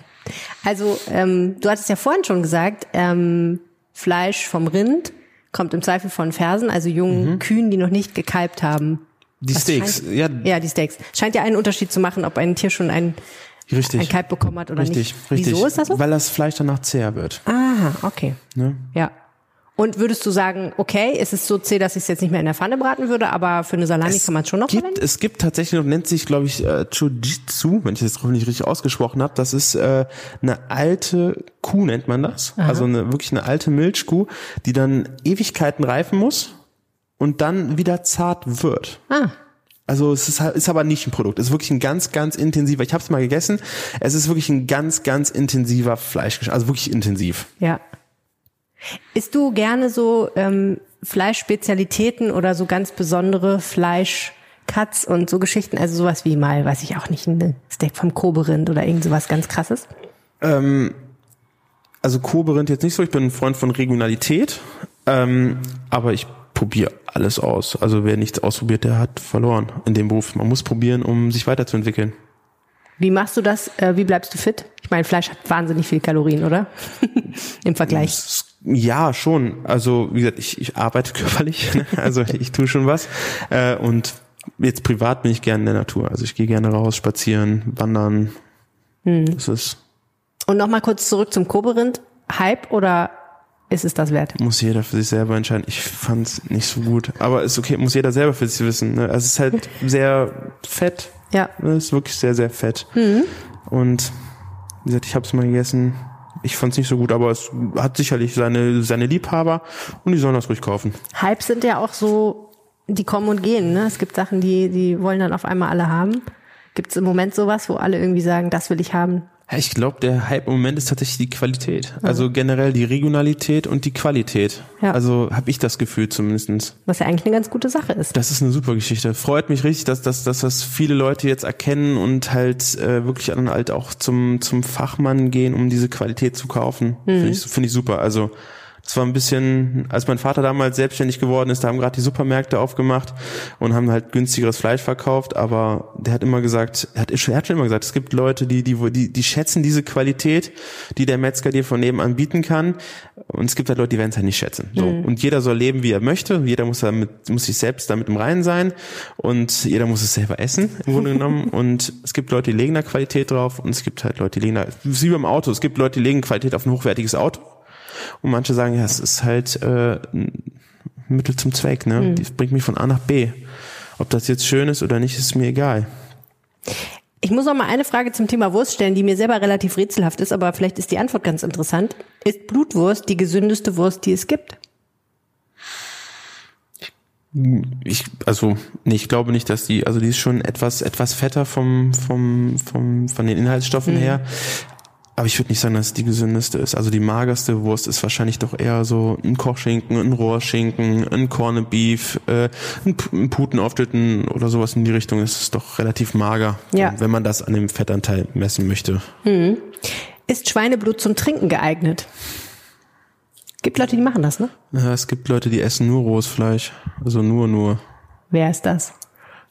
Also, ähm, du hattest ja vorhin schon gesagt, ähm, Fleisch vom Rind kommt im Zweifel von Fersen, also jungen Kühen, die noch nicht gekalbt haben. Die Das Steaks, scheint- ja, Ja, die Steaks. Scheint ja einen Unterschied zu machen, ob ein Tier schon ein, richtig. ein Kalb bekommen hat oder richtig, nicht. richtig. Wieso ist das so? Weil das Fleisch danach zäher wird. Aha, okay. Ne? Ja. Und würdest du sagen, okay, es ist so zäh, dass ich es jetzt nicht mehr in der Pfanne braten würde, aber für eine Salami kann man es schon noch gibt, verwenden? Es gibt tatsächlich noch, nennt sich, glaube ich, äh, Chujitsu, wenn ich das hoffentlich richtig ausgesprochen habe. Das ist äh, eine alte Kuh, nennt man das. Also eine, wirklich eine alte Milchkuh, die dann Ewigkeiten reifen muss und dann wieder zart wird. Ah, Also es ist, halt- ist aber nicht ein Produkt. Es ist wirklich ein ganz, ganz intensiver. Ich habe es mal gegessen. Es ist wirklich ein ganz, ganz intensiver Fleischgeschmack. Also wirklich intensiv. ja. Isst du gerne so ähm, Fleischspezialitäten oder so ganz besondere Fleischcuts und so Geschichten? Also sowas wie mal, weiß ich auch nicht, ein Steak vom Koberind oder irgend sowas ganz krasses? Also Kobe jetzt nicht so. Ich bin ein Freund von Regionalität. Ähm, aber ich probiere alles aus. Also wer nichts ausprobiert, der hat verloren in dem Beruf. Man muss probieren, um sich weiterzuentwickeln. Wie machst du das? Äh, wie bleibst du fit? Ich meine, Fleisch hat wahnsinnig viel Kalorien, oder? Im Vergleich. Ja, schon. Also wie gesagt, ich, ich arbeite körperlich. Ne? Also ich tue schon was. Äh, und jetzt privat bin ich gerne in der Natur. Also ich gehe gerne raus, spazieren, wandern. Das ist Und nochmal kurz zurück zum Koberind. Hype oder ist es das wert? muss jeder für sich selber entscheiden. Ich fand's nicht so gut, aber ist okay, muss jeder selber für sich wissen. Ne? Also es ist halt sehr fett. Ja. Ne? Es ist wirklich sehr, sehr fett. Und wie gesagt, ich habe es mal gegessen. Ich fand's nicht so gut, aber es hat sicherlich seine seine Liebhaber und die sollen das ruhig kaufen. Hypes sind ja auch so, die kommen und gehen. Ne? Es gibt Sachen, die, die wollen dann auf einmal alle haben. Gibt es im Moment sowas, wo alle irgendwie sagen, das will ich haben? Ja, ich glaube, der Hype im Moment ist tatsächlich die Qualität. Also generell die Regionalität und die Qualität. Ja. Also habe ich das Gefühl zumindestens. Was ja eigentlich eine ganz gute Sache ist. Das ist eine super Geschichte. Freut mich richtig, dass, dass, dass das viele Leute jetzt erkennen und halt äh, wirklich dann halt auch zum, zum Fachmann gehen, um diese Qualität zu kaufen. Finde ich, finde ich super. Also das war ein bisschen, als mein Vater damals selbstständig geworden ist, da haben gerade die Supermärkte aufgemacht und haben halt günstigeres Fleisch verkauft, aber der hat immer gesagt, er hat, er hat schon immer gesagt, es gibt Leute, die, die, die, die schätzen diese Qualität, die der Metzger dir von nebenan bieten kann. Und es gibt halt Leute, die werden es halt nicht schätzen. So. Und jeder soll leben, wie er möchte, jeder muss damit, muss sich selbst damit im Reinen sein. Und jeder muss es selber essen, im Grunde genommen. Und es gibt Leute, die legen da Qualität drauf. Und es gibt halt Leute, die legen da, wie beim Auto, es gibt Leute, die legen Qualität auf ein hochwertiges Auto und manche sagen, ja, es ist halt äh, ein Mittel zum Zweck, ne? Das bringt mich von A nach B. Ob das jetzt schön ist oder nicht, ist mir egal. Ich muss noch mal eine Frage zum Thema Wurst stellen, die mir selber relativ rätselhaft ist, aber vielleicht ist die Antwort ganz interessant. Ist Blutwurst die gesündeste Wurst, die es gibt? Ich, also, nee, ich glaube nicht, dass die, also die ist schon etwas, etwas fetter vom, vom, vom, von den Inhaltsstoffen her. Aber ich würde nicht sagen, dass es die gesündeste ist. Also die magerste Wurst ist wahrscheinlich doch eher so ein Kochschinken, ein Rohrschinken, ein Corned Beef, äh, ein, P- ein Putenaufschnitten oder sowas in die Richtung. Das ist doch relativ mager, Ja. wenn man das an dem Fettanteil messen möchte. Ist Schweineblut zum Trinken geeignet? Gibt Leute, die machen das, ne? Ja, es gibt Leute, die essen nur rohes Fleisch. Also nur, nur. Wer ist das?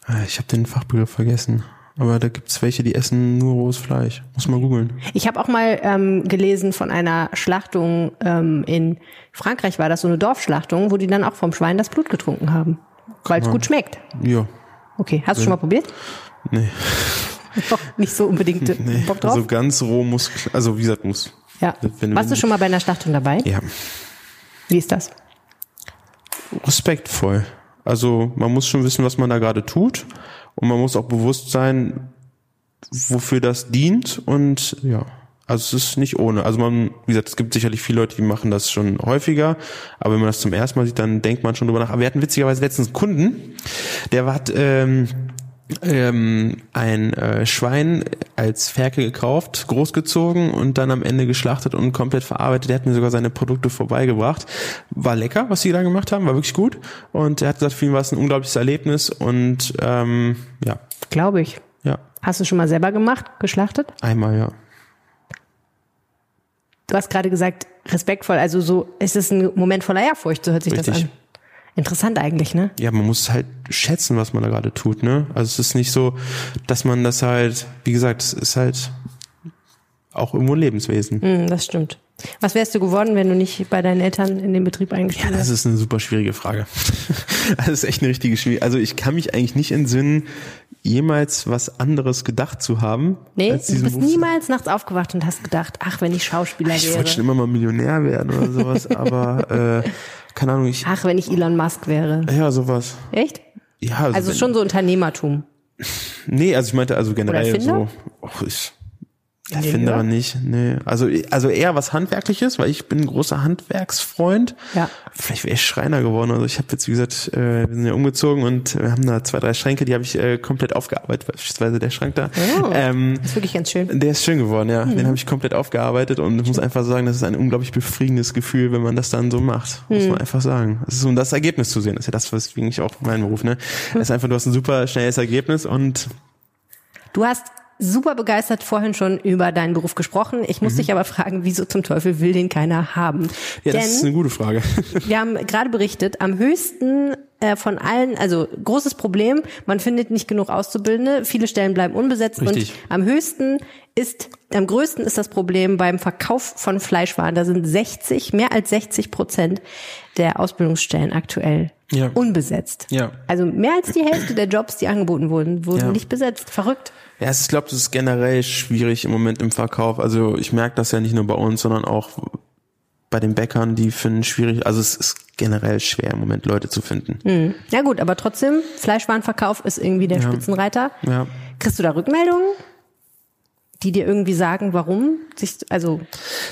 Ah, Ich habe den Fachbegriff vergessen. Aber da gibt's welche, die essen nur rohes Fleisch. Muss mal googeln. Ich habe auch mal ähm, gelesen von einer Schlachtung ähm, in Frankreich war das so eine Dorfschlachtung, wo die dann auch vom Schwein das Blut getrunken haben, weil es gut schmeckt. Ja. Okay, hast du schon mal probiert? Nee. Doch, nicht so unbedingt äh, nee. Bock drauf. Also ganz roh muss, also wie gesagt, muss. ja. wenn- Warst du schon mal bei einer Schlachtung dabei? Ja. Wie ist das? respektvoll. Also man muss schon wissen, was man da gerade tut und man muss auch bewusst sein, wofür das dient und ja. Also es ist nicht ohne. Also man, wie gesagt, es gibt sicherlich viele Leute, die machen das schon häufiger, aber wenn man das zum ersten Mal sieht, dann denkt man schon drüber nach. Aber wir hatten witzigerweise letztens einen Kunden, der hat ähm, ähm, ein äh, Schwein als Ferkel gekauft, großgezogen und dann am Ende geschlachtet und komplett verarbeitet. Der hat mir sogar seine Produkte vorbeigebracht. War lecker, was sie da gemacht haben, war wirklich gut. Und er hat gesagt, für ihn war es ein unglaubliches Erlebnis und ähm, ja, Glaube ich. ja, Hast du schon mal selber gemacht, geschlachtet? einmal ja. Du hast gerade gesagt, respektvoll, also so, ist es ein Moment voller Ehrfurcht, so hört sich das Richtig. an. Interessant eigentlich, ne? Ja, man muss halt schätzen, was man da gerade tut, ne? Also es ist nicht so, dass man das halt, wie gesagt, es ist halt auch irgendwo ein Lebenswesen. Hm, das stimmt. Was wärst du geworden, wenn du nicht bei deinen Eltern in den Betrieb Ja, eingestiegen das wärst? ist eine super schwierige Frage. Das ist echt eine richtige schwierige. Also ich kann mich eigentlich nicht entsinnen, jemals was anderes gedacht zu haben. Nee, als du bist Berufs- niemals nachts aufgewacht und hast gedacht, ach, wenn ich Schauspieler Ich wäre. wollte schon immer mal Millionär werden oder sowas, aber äh, keine Ahnung, ich Ach, wenn ich Elon Musk wäre. ja sowas. Echt? Ja, also, Also schon so Unternehmertum. nee, also ich meinte also generell so. Och, ich Erfinder nicht, nee. Also also eher was handwerkliches, weil ich bin ein großer Handwerksfreund. Ja. Vielleicht wäre ich Schreiner geworden. Also ich habe jetzt wie gesagt, äh, wir sind ja umgezogen und wir haben da zwei drei Schränke, die habe ich äh, komplett aufgearbeitet, beispielsweise der Schrank da. Oh. Ähm, Das ist wirklich ganz schön. Der ist schön geworden, ja. Mhm. Den habe ich komplett aufgearbeitet und ich muss einfach sagen, das ist ein unglaublich befriedigendes Gefühl, wenn man das dann so macht. Muss Mhm. man einfach sagen. Es ist um das Ergebnis zu sehen. Das ist ja das, was ich auch mein Beruf, ne? Mhm. Es ist einfach, du hast ein super schnelles Ergebnis und Du hast super begeistert vorhin schon über deinen Beruf gesprochen. Ich muss dich aber fragen, wieso zum Teufel will den keiner haben? Mhm. ja, das ist Denn eine gute Frage. wir haben gerade berichtet, am höchsten äh, von allen, also großes Problem, man findet nicht genug Auszubildende, viele Stellen bleiben unbesetzt Richtig. und am höchsten ist, am größten ist das Problem beim Verkauf von Fleischwaren. Da sind 60, mehr als 60 Prozent der Ausbildungsstellen aktuell Ja. unbesetzt. Ja. Also mehr als die Hälfte der Jobs, die angeboten wurden, wurden Ja. nicht besetzt. Verrückt. Ja, ich glaube, das ist generell schwierig im Moment im Verkauf. Also ich merke das ja nicht nur bei uns, sondern auch bei den Bäckern, die finden schwierig, also es ist generell schwer im Moment Leute zu finden. Ja gut, aber trotzdem, Fleischwarenverkauf ist irgendwie der Spitzenreiter. Ja. Kriegst du da Rückmeldungen, die dir irgendwie sagen, warum sich, also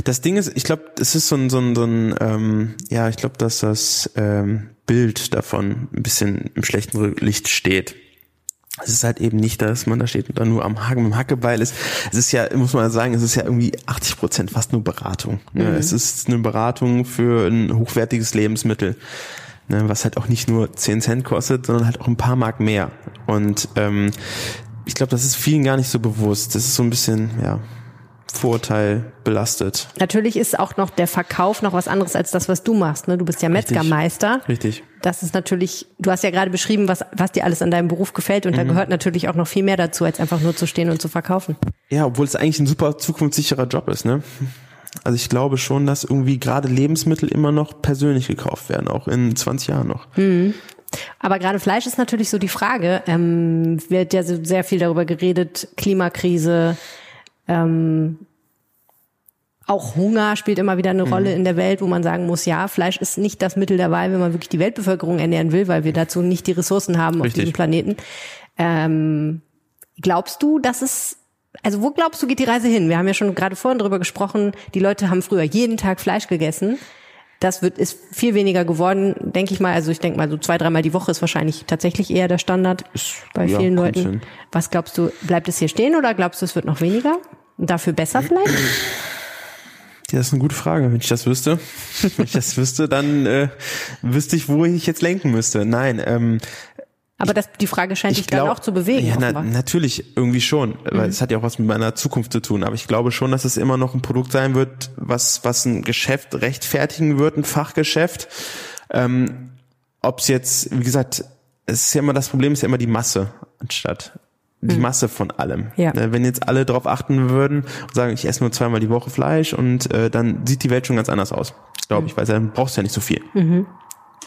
Das Ding ist, ich glaube, es ist so ein, so ein, so ein ähm, ja, ich glaube, dass das ähm, Bild davon ein bisschen im schlechten Licht steht. Es ist halt eben nicht, dass man da steht und dann nur am Haken mit dem Hackebeil ist. Es ist ja, muss man sagen, es ist ja irgendwie 80 Prozent fast nur Beratung. Ne? Mhm. Es ist eine Beratung für ein hochwertiges Lebensmittel, ne? was halt auch nicht nur 10 Cent kostet, sondern halt auch ein paar Mark mehr. Und ähm, ich glaube, das ist vielen gar nicht so bewusst. Das ist so ein bisschen, ja, Vorurteil belastet. Natürlich ist auch noch der Verkauf noch was anderes als das, was du machst. Ne? Du bist ja Metzgermeister. Richtig. Richtig. Das ist natürlich, du hast ja gerade beschrieben, was, was dir alles an deinem Beruf gefällt und mhm. da gehört natürlich auch noch viel mehr dazu, als einfach nur zu stehen und zu verkaufen. Ja, obwohl es eigentlich ein super zukunftssicherer Job ist, ne? Also ich glaube schon, dass irgendwie gerade Lebensmittel immer noch persönlich gekauft werden, auch in 20 Jahren noch. Mhm. Aber gerade Fleisch ist natürlich so die Frage. Ähm, wird ja so sehr viel darüber geredet, Klimakrise, ähm, auch Hunger spielt immer wieder eine mhm. Rolle in der Welt, wo man sagen muss, ja, Fleisch ist nicht das Mittel der Wahl, wenn man wirklich die Weltbevölkerung ernähren will, weil wir dazu nicht die Ressourcen haben Richtig. auf diesem Planeten. Ähm, glaubst du, dass es also wo glaubst du, geht die Reise hin? Wir haben ja schon gerade vorhin drüber gesprochen, die Leute haben früher jeden Tag Fleisch gegessen. Das wird, ist viel weniger geworden, denke ich mal. Also ich denke mal, so zwei, dreimal die Woche ist wahrscheinlich tatsächlich eher der Standard bei ja, vielen Leuten. Was glaubst du, bleibt es hier stehen oder glaubst du, es wird noch weniger? Dafür besser vielleicht? Ja, das ist eine gute Frage. Wenn ich das wüsste, wenn ich das wüsste, dann äh, wüsste ich, wo ich jetzt lenken müsste. Nein, ähm, aber das, die Frage scheint dich glaub, dann auch zu bewegen. Ja, na, natürlich, irgendwie schon, weil mhm. es hat ja auch was mit meiner Zukunft zu tun. Aber ich glaube schon, dass es immer noch ein Produkt sein wird, was, was ein Geschäft rechtfertigen wird, ein Fachgeschäft. Ähm, Ob es jetzt, wie gesagt, es ist ja immer das Problem, ist ja immer die Masse anstatt die hm. Masse von allem. Ja. Ne, wenn jetzt alle darauf achten würden und sagen, ich esse nur zweimal die Woche Fleisch und äh, dann sieht die Welt schon ganz anders aus, glaube ich, weil dann brauchst du ja nicht so viel. Mhm.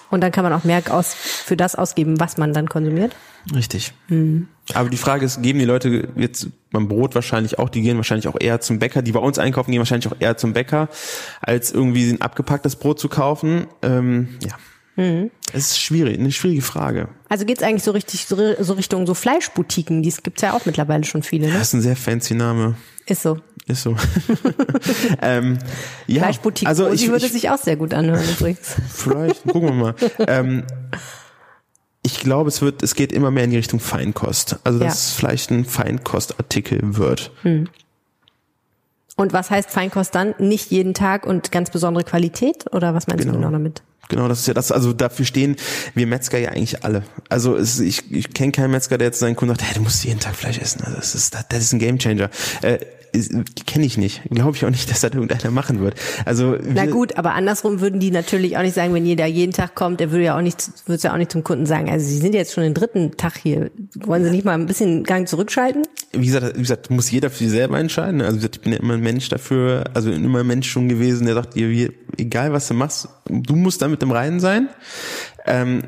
Und dann kann man auch mehr aus, für das ausgeben, was man dann konsumiert. Richtig. Mhm. Aber die Frage ist, geben die Leute jetzt beim Brot wahrscheinlich auch, die gehen wahrscheinlich auch eher zum Bäcker, die bei uns einkaufen, gehen wahrscheinlich auch eher zum Bäcker, als irgendwie ein abgepacktes Brot zu kaufen. Ähm, ja. Mhm. Es ist schwierig, eine schwierige Frage. Also geht's eigentlich so richtig so, so Richtung so Fleischboutiquen, die gibt's ja auch mittlerweile schon viele, ne? Das ist ein sehr fancy Name. Ist so. Ist so. ähm, ja, Fleischboutique also ich, würde ich, sich auch sehr gut anhören übrigens. Vielleicht, gucken wir mal. ähm, ich glaube, es wird, es geht immer mehr in die Richtung Feinkost. Also dass ja. es vielleicht ein Feinkostartikel wird. Hm. Und was heißt Feinkost dann? Nicht jeden Tag und ganz besondere Qualität? Oder was meinst genau. du genau damit? Genau, das ist ja das, also dafür stehen wir Metzger ja eigentlich alle. Also es, ich, ich kenne keinen Metzger, der jetzt seinen Kunden sagt, hey, du musst jeden Tag Fleisch essen. Also das ist, das ist ein Gamechanger. Äh, kenne ich nicht. Glaube ich auch nicht, dass das irgendeiner machen wird. Also na gut, aber andersrum würden die natürlich auch nicht sagen, wenn jeder jeden Tag kommt, der würde ja auch nicht, würde ja auch nicht zum Kunden sagen. Also sie sind jetzt schon den dritten Tag hier. Wollen sie nicht mal ein bisschen Gang zurückschalten? Wie gesagt, wie gesagt, muss jeder für sich selber entscheiden. Also ich bin ja immer ein Mensch dafür, also immer ein Mensch schon gewesen, der sagt, egal was du machst, du musst da mit dem Reinen sein. Ähm,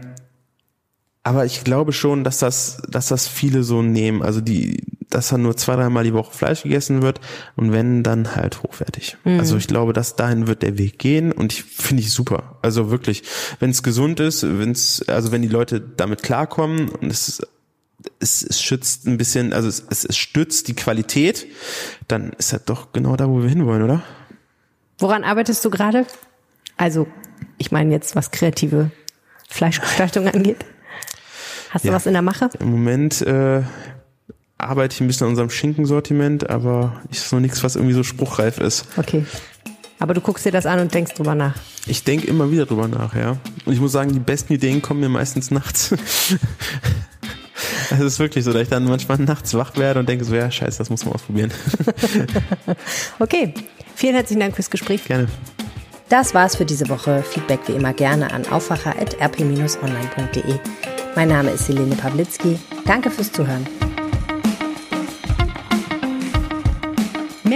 aber ich glaube schon, dass das, dass das viele so nehmen. Also die, dass dann nur zwei, dreimal die Woche Fleisch gegessen wird und wenn, dann halt hochwertig. Mhm. Also ich glaube, dass dahin wird der Weg gehen und ich finde ich super. Also wirklich, wenn es gesund ist, wenn es, also wenn die Leute damit klarkommen und es es, es schützt ein bisschen, also es, es, es stützt die Qualität, dann ist das doch genau da, wo wir hinwollen, oder? Woran arbeitest du gerade? Also, ich meine jetzt, was kreative Fleischgestaltung angeht. Hast du ja. was in der Mache? Im Moment äh, arbeite ich ein bisschen an unserem Schinkensortiment, aber ist noch nichts, was irgendwie so spruchreif ist. Okay. Aber du guckst dir das an und denkst drüber nach. Ich denke immer wieder drüber nach, ja. Und ich muss sagen, die besten Ideen kommen mir meistens nachts. Es ist wirklich so, dass ich dann manchmal nachts wach werde und denke so, ja, scheiße, das muss man ausprobieren. okay. Vielen herzlichen Dank fürs Gespräch. Gerne. Das war's für diese Woche. Feedback wie immer gerne an aufwacher.rp-online.de. Mein Name ist Helene Pawlitzki. Danke fürs Zuhören.